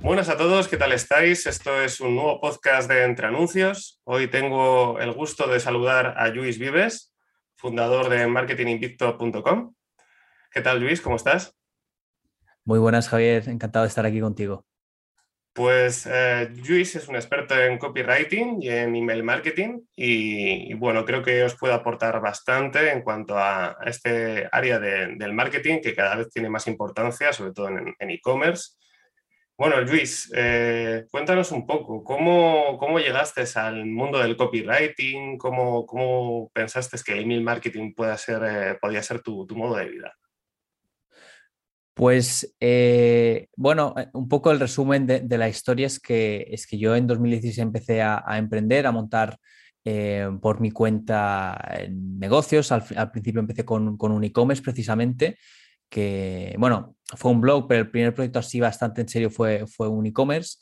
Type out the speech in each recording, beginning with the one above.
Buenas a todos, ¿qué tal estáis? Esto es un nuevo podcast de Entre Anuncios. Hoy tengo el gusto de saludar a Luis Vives, fundador de marketinginvicto.com. ¿Qué tal, Luis? ¿Cómo estás? Muy buenas, Javier. Encantado de estar aquí contigo. Pues eh, Luis es un experto en copywriting y en email marketing y, y bueno, creo que os puede aportar bastante en cuanto a, a este área de- del marketing que cada vez tiene más importancia, sobre todo en en e-commerce. Bueno, Luis, eh, cuéntanos un poco, ¿cómo, cómo llegaste al mundo del copywriting? ¿Cómo, cómo pensaste que email marketing pueda ser, eh, podía ser tu, tu modo de vida? Pues eh, bueno, un poco el resumen de, la historia es que, es que yo en 2016 empecé a, emprender, a montar por mi cuenta negocios. Al, al principio empecé con, con un e-commerce precisamente, que bueno, fue un blog, pero el primer proyecto así bastante en serio fue, fue un e-commerce.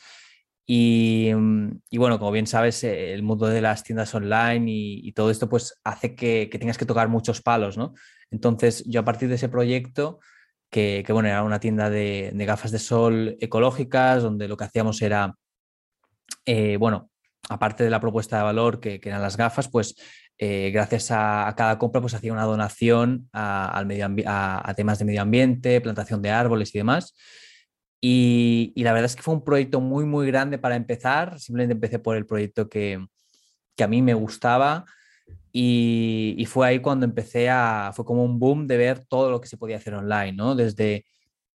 Y, mm, bueno, como bien sabes, eh, el mundo de las tiendas online y, todo esto pues hace que, tengas que tocar muchos palos, ¿no? Entonces yo a partir de ese proyecto que, bueno, era una tienda de, de gafas de sol ecológicas, donde lo que hacíamos era, eh, bueno, aparte de la propuesta de valor que, que eran las gafas, pues eh, gracias a, cada compra pues hacía una donación a, al medio a, a temas de medio ambiente, plantación de árboles y demás. Y, y la verdad es que fue un proyecto muy, muy grande para empezar. Simplemente empecé por el proyecto que, que a mí me gustaba. Y, y fue ahí cuando empecé a, fue como un boom de ver todo lo que se podía hacer online, ¿no? Desde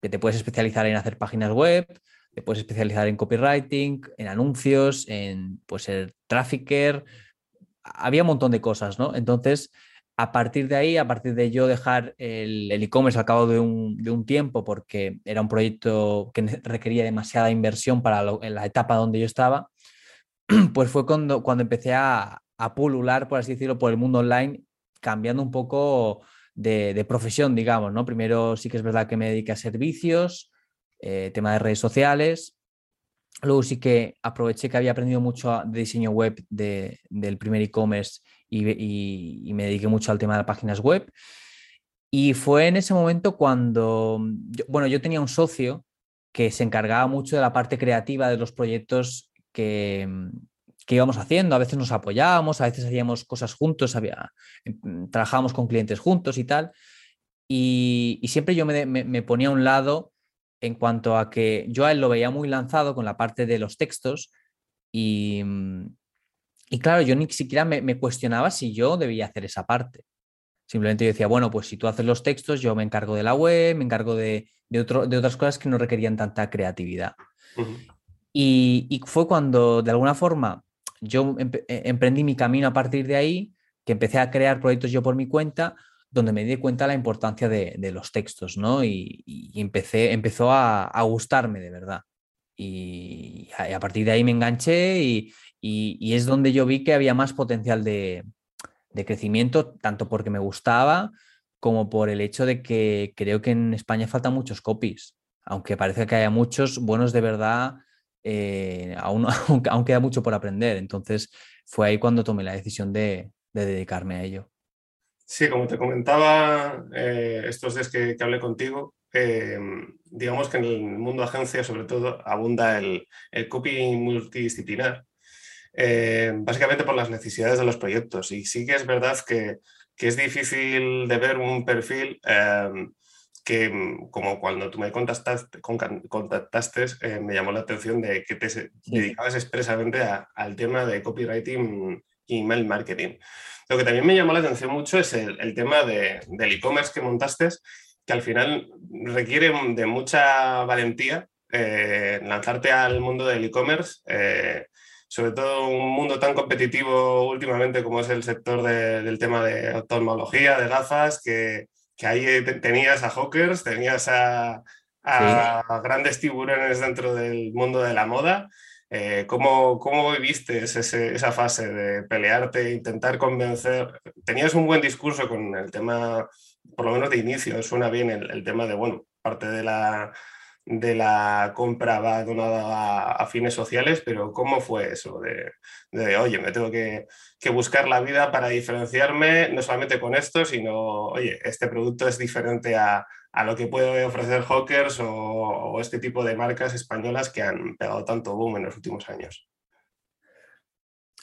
que te puedes especializar en hacer páginas web, te puedes especializar en copywriting, en anuncios, en pues ser trafficker, había un montón de cosas, ¿no? Entonces, a partir de ahí, a partir de yo dejar el e-commerce al cabo de un, de un tiempo, porque era un proyecto que requería demasiada inversión para lo- en la etapa donde yo estaba, pues fue cuando, cuando empecé a, a pulular, por así decirlo, por el mundo online, cambiando un poco de, de profesión, digamos, ¿no? Primero sí que es verdad que me dediqué a servicios, eh, tema de redes sociales. Luego sí que aproveché que había aprendido mucho de diseño web de- del primer e-commerce y, me dediqué mucho al tema de páginas web. Y fue en ese momento cuando, bueno, yo tenía un socio que se encargaba mucho de la parte creativa de los proyectos que, que íbamos haciendo. A veces nos apoyábamos, a veces hacíamos cosas juntos, había, em, trabajábamos con clientes juntos y tal. Y, siempre yo me- me ponía a un lado en cuanto a que yo a él lo veía muy lanzado con la parte de los textos y, mm, y claro, yo ni siquiera me, me cuestionaba si yo debía hacer esa parte. Simplemente yo decía, bueno, pues si tú haces los textos, yo me encargo de la web, me encargo de, de, otro- de otras cosas que no requerían tanta creatividad. Y, y fue cuando, de alguna forma, yo eh, emprendí mi camino a partir de ahí, que empecé a crear proyectos yo por mi cuenta, donde me di cuenta la importancia de, de los textos, ¿no? Y, y empecé, empezó a, a gustarme de verdad. Y a, a partir de ahí me enganché y, y- y es donde yo vi que había más potencial de, de crecimiento, tanto porque me gustaba como por el hecho de que creo que en España faltan muchos copies. Aunque parece que haya muchos buenos de verdad, eh, aún, aún queda mucho por aprender. Entonces fue ahí cuando tomé la decisión de, de dedicarme a ello. Sí, como te comentaba eh, estos días que, que hablé contigo, eh, digamos que en el mundo agencia sobre todo abunda el, el copy multidisciplinar, eh, básicamente por las necesidades de los proyectos. Y sí que es verdad que, que es difícil de ver un perfil que, como cuando tú me contactaste, con- contactaste me llamó la atención de que te dedicabas expresamente a- al tema de copywriting email marketing. Lo que también me llamó la atención mucho es el, el tema de- del e-commerce que montaste, que al final requiere de mucha valentía eh, lanzarte al mundo del e-commerce, eh, sobre todo un mundo tan competitivo últimamente como es el sector del tema de oftalmología, de gafas, que, que ahí tenías a hawkers, tenías a, grandes tiburones dentro del mundo de la moda. Eh, ¿cómo, ¿cómo, viviste esa fase de pelearte, intentar convencer? Tenías un buen discurso con el tema, por lo menos de inicio, suena bien el tema de, bueno, parte de la, de la compra va donada a, fines sociales, pero ¿cómo fue eso de, oye, me tengo que, buscar la vida para diferenciarme no solamente con esto, sino, oye, este producto es diferente a, lo que puede ofrecer Hawkers o, este tipo de marcas españolas que han pegado tanto boom en los últimos años?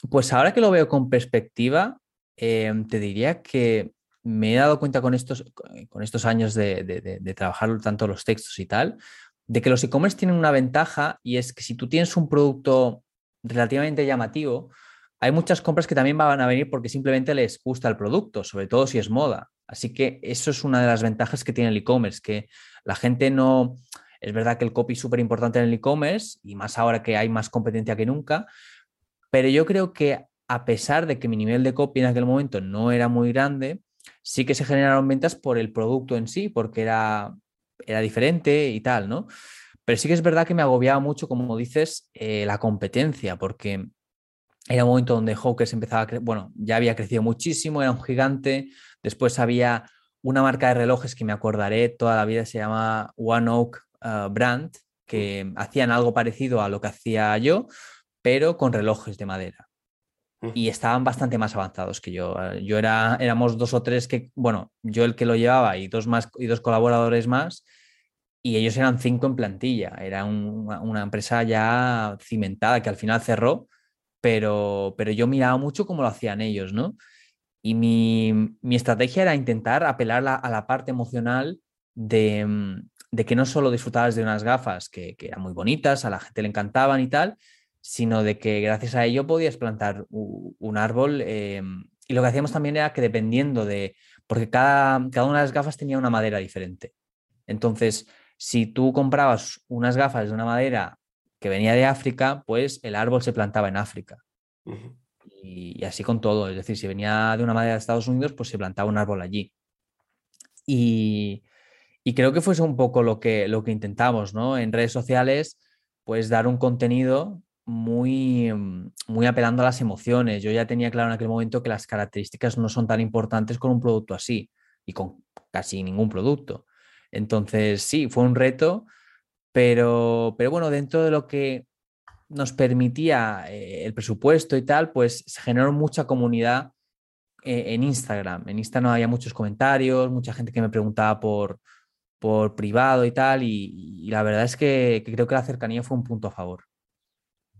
Pues ahora que lo veo con perspectiva, eh, te diría que me he dado cuenta con estos, con estos años de, de, trabajar tanto los textos y tal, de que los e-commerce tienen una ventaja y es que si tú tienes un producto relativamente llamativo, hay muchas compras que también van a venir porque simplemente les gusta el producto, sobre todo si es moda. Así que eso es una de las ventajas que tiene el e-commerce, que la gente no... Es verdad que el copy es súper importante en el e-commerce y más ahora que hay más competencia que nunca, pero yo creo que a pesar de que mi nivel de copy en aquel momento no era muy grande, sí que se generaron ventas por el producto en sí, porque era era diferente y tal, ¿no? Pero sí que es verdad que me agobiaba mucho, como dices, eh, la competencia, porque era un momento donde Hawkers empezaba a bueno, ya había crecido muchísimo, era un gigante, después había una marca de relojes que me acordaré toda la vida, se llama One Oak uh, Brand, que hacían algo parecido a lo que hacía yo, pero con relojes de madera. Y estaban bastante más avanzados que yo. Yo era, éramos dos o tres que, bueno, yo el que lo llevaba y dos más y dos colaboradores más, y ellos eran cinco en plantilla. Era una, empresa ya cimentada que al final cerró, pero, pero yo miraba mucho cómo lo hacían ellos, ¿no? Y mi, estrategia era intentar apelar a la parte emocional de, de, que no solo disfrutabas de unas gafas que, que eran muy bonitas, a la gente le encantaban y tal, sino de que gracias a ello podías plantar un árbol. Eh, y lo que hacíamos también era que dependiendo de, porque cada, cada una de las gafas tenía una madera diferente. Entonces, si tú comprabas unas gafas de una madera que venía de África, pues el árbol se plantaba en África. y, así con todo. Es decir, si venía de una madera de Estados Unidos, pues se plantaba un árbol allí. Y, y creo que fue un poco lo que, lo que intentamos, ¿no? En redes sociales, pues dar un contenido muy, mm, muy apelando a las emociones. Yo ya tenía claro en aquel momento que las características no son tan importantes con un producto así y con casi ningún producto. Entonces, sí, fue un reto, pero, pero bueno, dentro de lo que nos permitía eh, el presupuesto y tal, pues se generó mucha comunidad eh, en Instagram. En Instagram había muchos comentarios, mucha gente que me preguntaba por, por privado y tal, y, la verdad es que creo que la cercanía fue un punto a favor.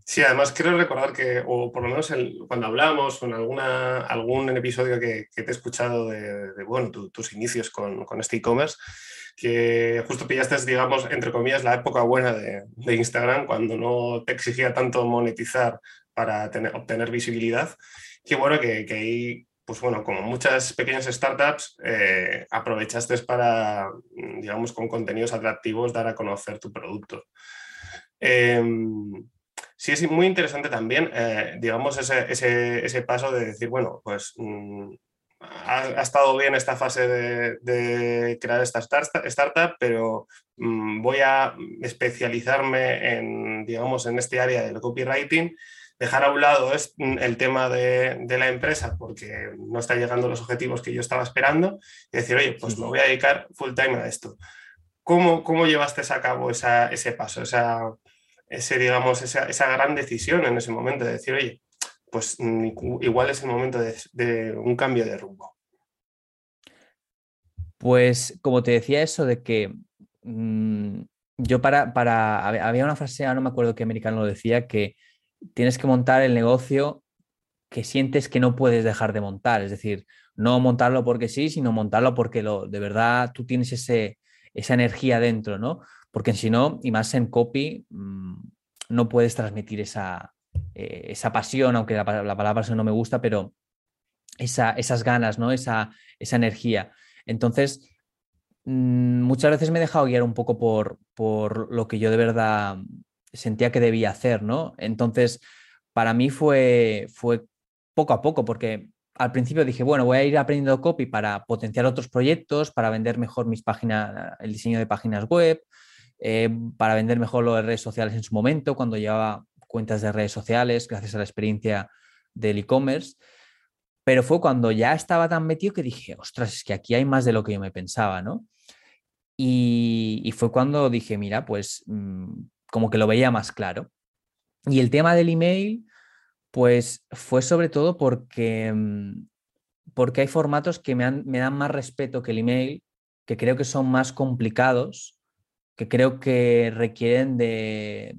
Sí, además creo recordar que, o por lo menos cuando hablamos en alguna, algún episodio que, te he escuchado de, bueno, tus inicios con, este e-commerce, que justo pillaste, digamos, entre comillas, la época buena de, Instagram, cuando no te exigía tanto monetizar para tener, obtener visibilidad. Que bueno, que, que ahí, pues bueno, como muchas pequeñas startups, eh, aprovechaste para, digamos, con contenidos atractivos, dar a conocer tu producto. Em, sí es muy interesante también, eh, digamos, ese, paso de decir, bueno, pues mm, ha, estado bien esta fase de, crear esta startup, pero mm, voy a especializarme en, digamos, en este área del copywriting, dejar a un lado mm, el tema de, la empresa porque no está llegando a los objetivos que yo estaba esperando y decir, oye, pues me voy a dedicar full time a esto. ¿Cómo, cómo llevaste a cabo ese paso, esa, ese, digamos, esa, gran decisión en ese momento de decir, oye, pues mm, igual es el momento de, un cambio de rumbo. Pues como te decía eso de que mm, yo para, para, había una frase, no me acuerdo qué americano lo decía, que tienes que montar el negocio que sientes que no puedes dejar de montar, es decir, no montarlo porque sí, sino montarlo porque lo, de verdad tú tienes ese, esa energía dentro, ¿no? Porque si no, y más en copy, mm, no puedes transmitir esa, eh, esa pasión, aunque la, palabra pasión no me gusta, pero esa, esas ganas, ¿no? Esa, esa energía. Entonces, mm, muchas veces me he dejado guiar un poco por, por lo que yo de verdad sentía que debía hacer, ¿no? Entonces, para mí fue, fue poco a poco, porque al principio dije, bueno, voy a ir aprendiendo copy para potenciar otros proyectos, para vender mejor mis páginas, el diseño de páginas web, eh, para vender mejor lo de redes sociales en su momento, cuando llevaba cuentas de redes sociales, gracias a la experiencia del e-commerce. Pero fue cuando ya estaba tan metido que dije, ostras, es que aquí hay más de lo que yo me pensaba, ¿no? Y, fue cuando dije, mira, pues mm, como que lo veía más claro. Y el tema del email, pues fue sobre todo porque, mm, porque hay formatos que me, me dan más respeto que el email, que creo que son más complicados, que creo que requieren de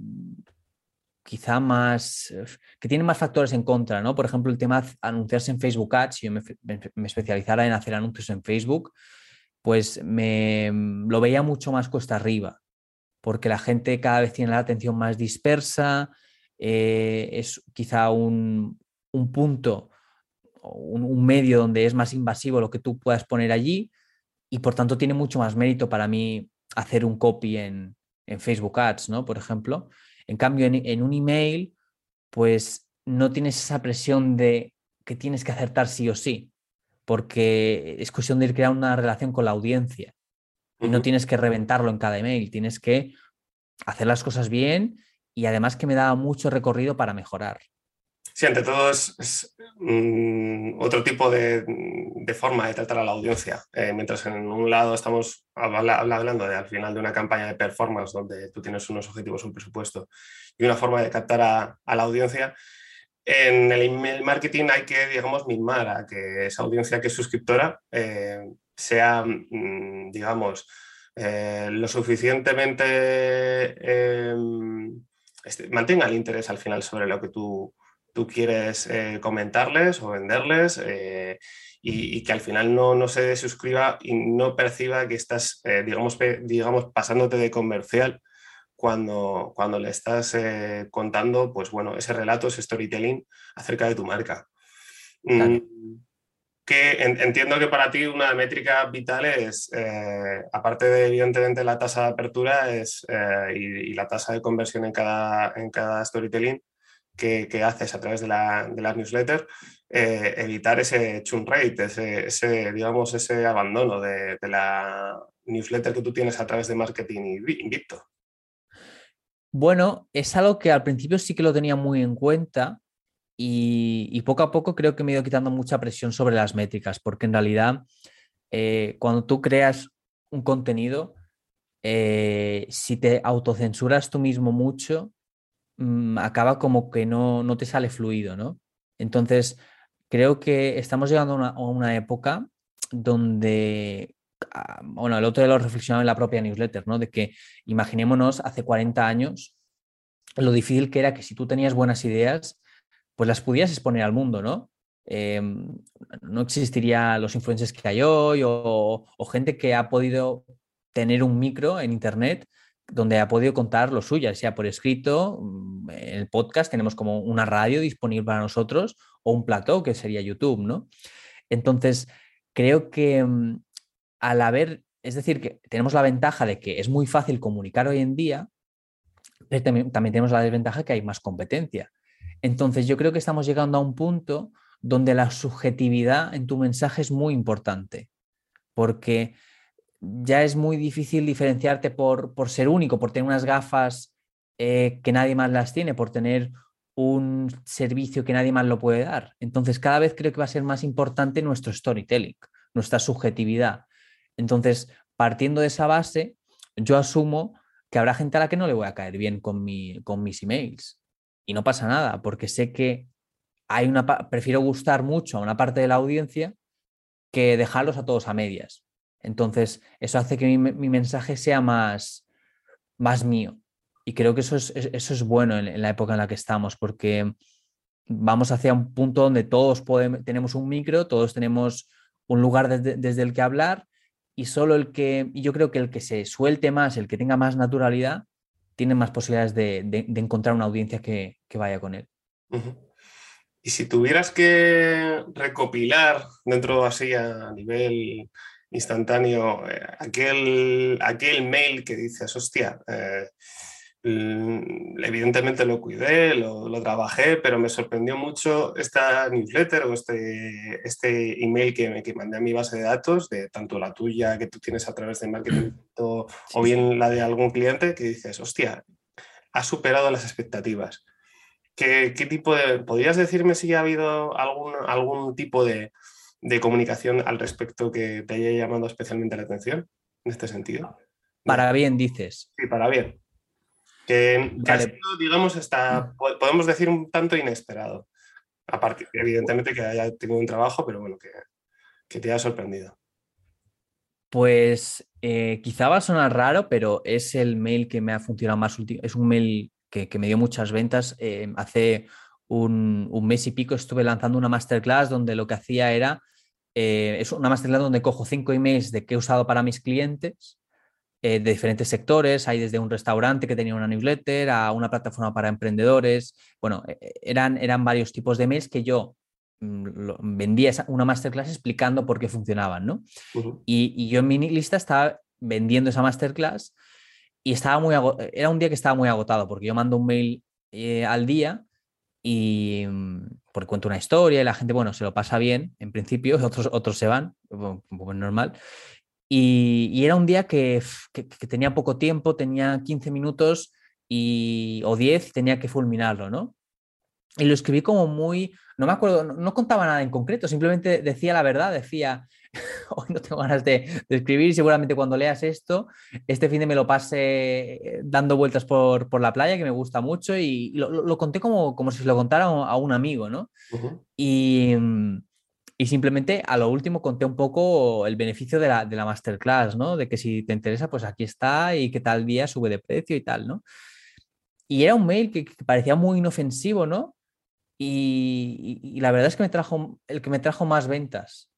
quizá más, que tienen más factores en contra, ¿no? Por ejemplo, el tema de anunciarse en Facebook Ads, si yo me, especializara en hacer anuncios en Facebook, pues me lo veía mucho más cuesta arriba porque la gente cada vez tiene la atención más dispersa, eh, es quizá un, punto, un, un, medio donde es más invasivo lo que tú puedas poner allí y por tanto tiene mucho más mérito para mí hacer un copy en, Facebook Ads, ¿no? Por ejemplo. En cambio, en, en un email, pues no tienes esa presión de que tienes que acertar sí o sí, porque es cuestión de ir creando una relación con la audiencia. Y no tienes que reventarlo en cada email, tienes que hacer las cosas bien y además que me da mucho recorrido para mejorar. Sí, ante todo es, mm, otro tipo de, forma de tratar a la audiencia. Eh, mientras en un lado estamos hablando de, al final de una campaña de performance donde tú tienes unos objetivos, un presupuesto y una forma de captar a, la audiencia, en el email marketing hay que, digamos, mimar a que esa audiencia que es suscriptora eh, sea, mm, digamos, eh, lo suficientemente em, este, mantenga el interés al final sobre lo que tú, tú quieres eh, comentarles o venderles eh, y, que al final no, no, se suscriba y no perciba que estás, digamos, digamos, pasándote de comercial cuando, cuando le estás contando, pues bueno, ese relato, ese storytelling acerca de tu marca. Mm, que entiendo que para ti una métrica vital es, eh, aparte de evidentemente la tasa de apertura es, eh, y, la tasa de conversión en cada, en cada storytelling que, haces a través de la, de newsletter, eh, evitar ese churn rate, ese, digamos, ese abandono de, de, la newsletter que tú tienes a través de marketing invicto. Bueno, es algo que al principio sí que lo tenía muy en cuenta, y, poco a poco creo que me he ido quitando mucha presión sobre las métricas, porque en realidad eh, cuando tú creas un contenido, eh, si te autocensuras tú mismo mucho, mm, acaba como que no, no, te sale fluido, ¿no? Entonces, creo que estamos llegando a una, época donde, ah, bueno, el otro día lo reflexionaba en la propia newsletter, ¿no? De que imaginémonos hace 40 años lo difícil que era que si tú tenías buenas ideas, pues las pudieras exponer al mundo, ¿no? Em, no existirían los influencers que hay hoy o, gente que ha podido tener un micro en Internet donde ha podido contar lo suyo, sea por escrito, mm, el podcast tenemos como una radio disponible para nosotros o un plató que sería YouTube, ¿no? Entonces, creo que mm, al haber, es decir, que tenemos la ventaja de que es muy fácil comunicar hoy en día, pero también tenemos la desventaja que hay más competencia. Entonces yo creo que estamos llegando a un punto donde la subjetividad en tu mensaje es muy importante, porque ya es muy difícil diferenciarte por, ser único, por tener unas gafas eh, que nadie más las tiene, por tener un servicio que nadie más lo puede dar. Entonces cada vez creo que va a ser más importante nuestro storytelling, nuestra subjetividad. Entonces, partiendo de esa base, yo asumo que habrá gente a la que no le voy a caer bien con, mi, con mis emails y no pasa nada, porque sé que hay una prefiero gustar mucho a una parte de la audiencia que dejarlos a todos a medias. Entonces, eso hace que mi, mensaje sea más, más mío. Y creo que eso es, eso es bueno en, la época en la que estamos, porque vamos hacia un punto donde todos podemos, tenemos un micro, todos tenemos un lugar desde, el que hablar y solo el que, y yo creo que el que se suelte más, el que tenga más naturalidad, tiene más posibilidades de, encontrar una audiencia que, vaya con él. Y si tuvieras que recopilar dentro así a nivel instantáneo, eh, aquel, aquel mail que dices, hostia, eh, evidentemente lo cuidé, lo, trabajé, pero me sorprendió mucho esta newsletter o este, este email que, que, mandé a mi base de datos, de tanto la tuya que tú tienes a través de marketing o, bien la de algún cliente, que dices, hostia, ha superado las expectativas. ¿Qué, qué tipo de, ¿Podrías decirme si ha habido algún, algún tipo de, de comunicación al respecto que te haya llamado especialmente la atención en este sentido? Para bien, dices. Sí, para bien. Que, ha sido, digamos, hasta, podemos decir, un tanto inesperado. Aparte, evidentemente que haya tenido un trabajo, pero bueno, que, te haya sorprendido. Pues eh, quizá va a sonar raro, pero es el mail que me ha funcionado más último. Es un mail que, me dio muchas ventas. Eh, hace un, mes y pico estuve lanzando una masterclass donde lo que hacía era, eh, es una masterclass donde cojo cinco emails de que he usado para mis clientes eh, de diferentes sectores, hay desde un restaurante que tenía una newsletter a una plataforma para emprendedores, bueno, e, e, eran, eran varios tipos de emails que yo mm, vendía una masterclass explicando por qué funcionaban, ¿no? y, yo en mi lista estaba vendiendo esa masterclass y estaba muy era un día que estaba muy agotado porque yo mando un mail eh, al día y mm, porque cuento una historia y la gente, bueno, se lo pasa bien en principio, otros, otros se van, normal. Y, era un día que, tenía poco tiempo, tenía 15 minutos y, o 10, tenía que fulminarlo, ¿no? Y lo escribí como muy, no me acuerdo, no, contaba nada en concreto, simplemente decía la verdad, decía, hoy no tengo ganas de, escribir, seguramente cuando leas esto, este fin de me lo pase eh, dando vueltas por, la playa, que me gusta mucho, y lo, conté como, como si se lo contara a un amigo, ¿no? Y... Y simplemente a lo último conté un poco el beneficio de la, de la, masterclass, ¿no? De que si te interesa, pues aquí está y que tal día sube de precio y tal, ¿no? Y era un mail que, parecía muy inofensivo, ¿no? Y, la verdad es que me trajo el que me trajo más ventas.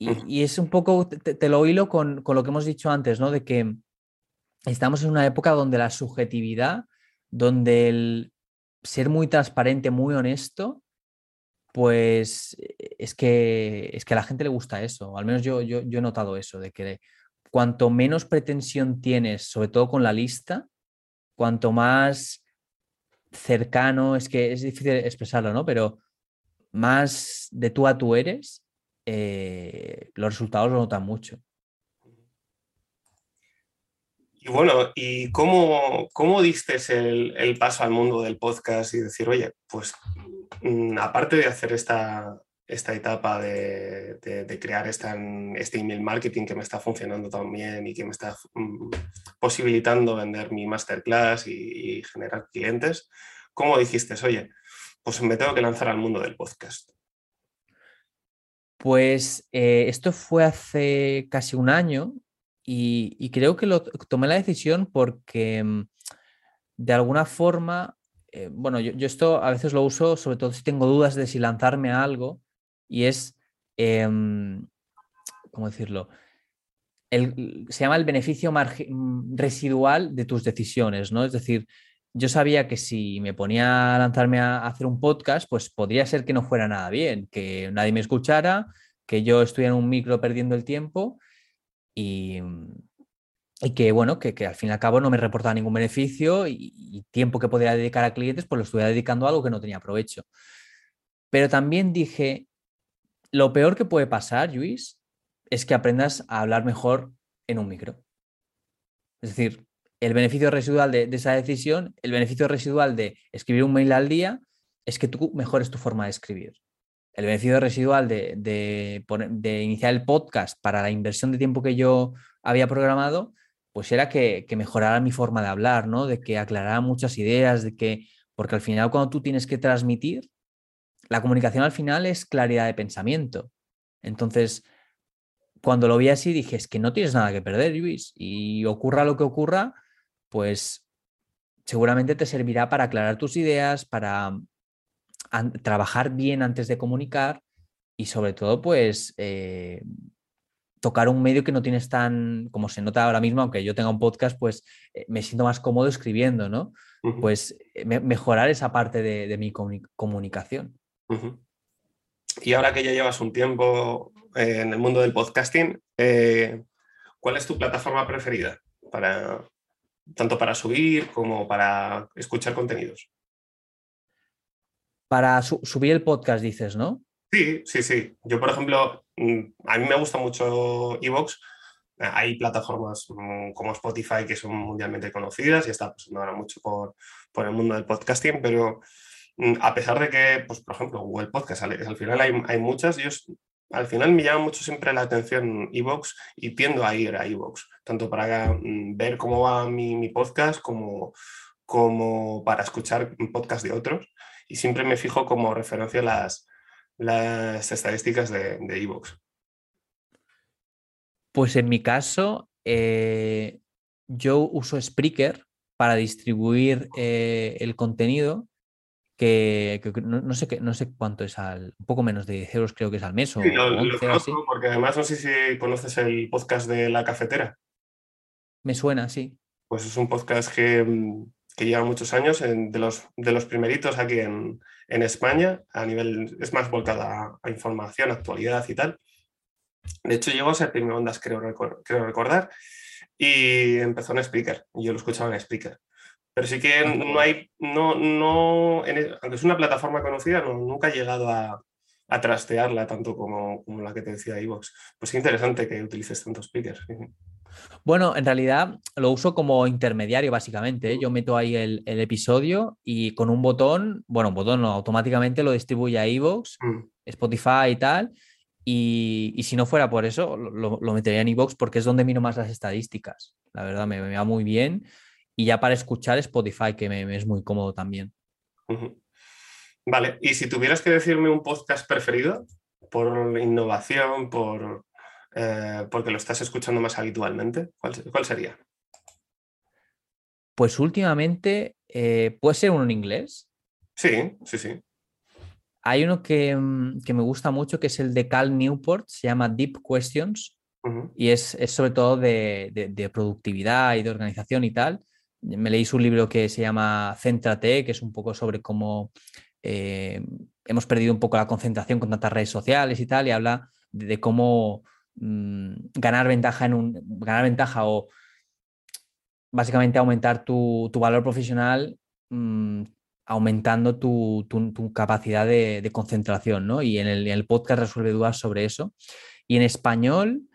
Y, es un poco, te, lo hilo con, con, lo que hemos dicho antes, ¿no? De que estamos en una época donde la subjetividad, donde el ser muy transparente, muy honesto, pues eh, es que, es que a la gente le gusta eso, al menos yo, yo, he notado eso, de que cuanto menos pretensión tienes, sobre todo con la lista, cuanto más cercano, es que es difícil expresarlo, ¿no? Pero más de tú a tú eres, eh, los resultados lo notan mucho. Y bueno, ¿y cómo, cómo diste el, paso al mundo del podcast y decir, oye, pues Mm, aparte de hacer esta, esta etapa de, crear este email marketing que me está funcionando tan bien y que me está mm, posibilitando vender mi masterclass y, generar clientes, ¿cómo dijiste, oye, pues me tengo que lanzar al mundo del podcast? Pues eh, esto fue hace casi un año y, creo que lo, tomé la decisión porque mm, de alguna forma eh, bueno, yo, esto a veces lo uso, sobre todo si tengo dudas de si lanzarme a algo, y es, em, ¿cómo decirlo? se llama el beneficio mm, residual de tus decisiones, ¿no? Es decir, yo sabía que si me ponía a lanzarme a hacer un podcast, pues podría ser que no fuera nada bien, que nadie me escuchara, que yo estuviera en un micro perdiendo el tiempo y, y que, bueno, que, al fin y al cabo no me reportaba ningún beneficio y, tiempo que podía dedicar a clientes, pues lo estuviera dedicando a algo que no tenía provecho. Pero también dije, lo peor que puede pasar, Luis, es que aprendas a hablar mejor en un micro. Es decir, el beneficio residual de, esa decisión, el beneficio residual de escribir un mail al día, es que tú mejores tu forma de escribir. El beneficio residual de, de iniciar el podcast para la inversión de tiempo que yo había programado pues era que, mejorara mi forma de hablar, ¿no? De que aclarara muchas ideas, de que, porque al final cuando tú tienes que transmitir, la comunicación al final es claridad de pensamiento. Entonces, cuando lo vi así, dije, es que no tienes nada que perder, Luis, y ocurra lo que ocurra, pues seguramente te servirá para aclarar tus ideas, para trabajar bien antes de comunicar y sobre todo, pues, eh, tocar un medio que no tienes tan, como se nota ahora mismo, aunque yo tenga un podcast, pues eh, me siento más cómodo escribiendo, ¿no? Pues eh, mejorar esa parte de, mi comunicación. Y ahora que ya llevas un tiempo eh, en el mundo del podcasting, ¿cuál es tu plataforma preferida para tanto para subir como para escuchar contenidos? Para subir el podcast, dices, ¿no? Sí, sí, sí. Yo, por ejemplo, mm, a mí me gusta mucho Evox. Hay plataformas mm, como Spotify que son mundialmente conocidas y está pasando ahora mucho por, por el mundo del podcasting, pero mm, a pesar de que, pues, por ejemplo, Google Podcast, al, final hay, hay, muchas, yo al final me llama mucho siempre la atención Evox y tiendo a ir a Evox, tanto para mm, ver cómo va mi, podcast como, como para escuchar podcast de otros. Y siempre me fijo como referencia las, las estadísticas de Evox. pues en mi caso, eh, yo uso Spreaker para distribuir eh, el contenido que, no, sé qué, no sé cuánto es al, un poco menos de 10 euros creo que es al mes o, lo, porque además no sé si conoces el podcast de La Cafetera. Me suena, sí. Pues es un podcast que, mm, que lleva muchos años, de, los, de los primeritos aquí en, en España, a nivel, es más volcada a, información, actualidad y tal. De hecho, llegó a ser primer ondas, creo, creo recordar, y empezó en Speaker, y yo lo escuchaba en Speaker. Pero sí que no hay, no, no, aunque es una plataforma conocida, nunca he llegado a, a trastearla tanto como, como, la que te decía iVox. Pues es interesante que utilices tantos speakers. Bueno, en realidad lo uso como intermediario básicamente. ¿eh? Yo meto ahí el, el, episodio y con un botón, bueno, un botón no, automáticamente lo distribuye a iVoox, mm. Spotify y tal. Y, y, si no fuera por eso, lo, lo metería en iVoox porque es donde miro más las estadísticas. La verdad, me, me va muy bien y ya para escuchar Spotify, que me, es muy cómodo también. Vale, y si tuvieras que decirme un podcast preferido, por innovación, por eh, porque lo estás escuchando más habitualmente, ¿cuál, sería? Pues últimamente, eh, ¿puede ser uno en inglés? Sí, sí, sí. Hay uno que, mm, que, me gusta mucho, que es el de Cal Newport, se llama Deep Questions, y es, es, sobre todo de, de, productividad y de organización y tal me leí un libro que se llama Céntrate, que es un poco sobre cómo eh, hemos perdido un poco la concentración con tantas redes sociales y tal, y habla de, cómo mm, ganar ventaja en un ganar ventaja o básicamente aumentar tu, valor profesional mm, aumentando tu, capacidad de, concentración, ¿no? Y en el, podcast resuelve dudas sobre eso. Y en español,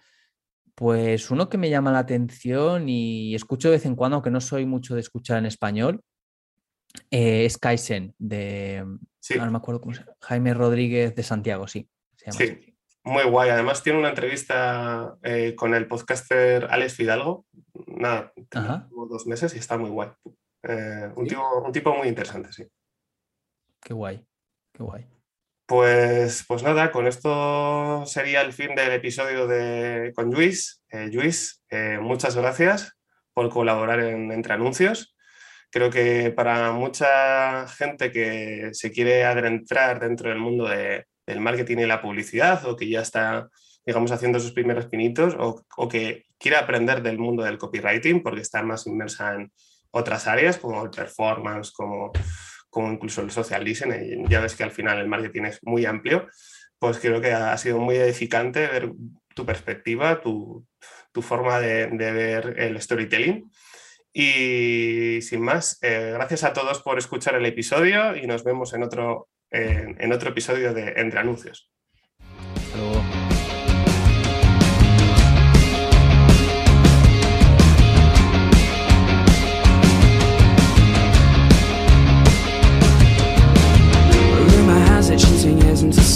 pues uno que me llama la atención y escucho de vez en cuando, aunque no soy mucho de escuchar en español, eh, es Kaizen, de no me acuerdo cómo se llama, Jaime Rodríguez de Santiago, sí. sí, muy guay. Además tiene una entrevista eh, con el podcaster Alex Fidalgo, nada, dos meses y está muy guay. Eh, un, tipo, un tipo muy interesante, sí. Qué guay, qué guay. Pues, pues nada, con esto sería el fin del episodio de, con Luis. Eh, Luis, eh, muchas gracias por colaborar en Entre Anuncios. Creo que para mucha gente que se quiere adentrar dentro del mundo del marketing y la publicidad o que ya está, digamos, haciendo sus primeros pinitos o, que quiere aprender del mundo del copywriting porque está más inmersa en otras áreas como el performance, como como incluso el social listening, ya ves que al final el marketing es muy amplio, pues creo que ha sido muy edificante ver tu perspectiva, tu, forma de, ver el storytelling. Y sin más, eh, gracias a todos por escuchar el episodio y nos vemos en otro, en otro episodio de Entre Anuncios. sin.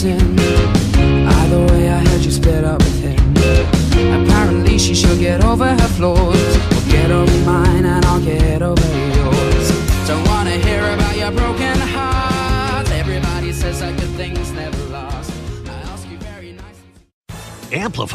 missing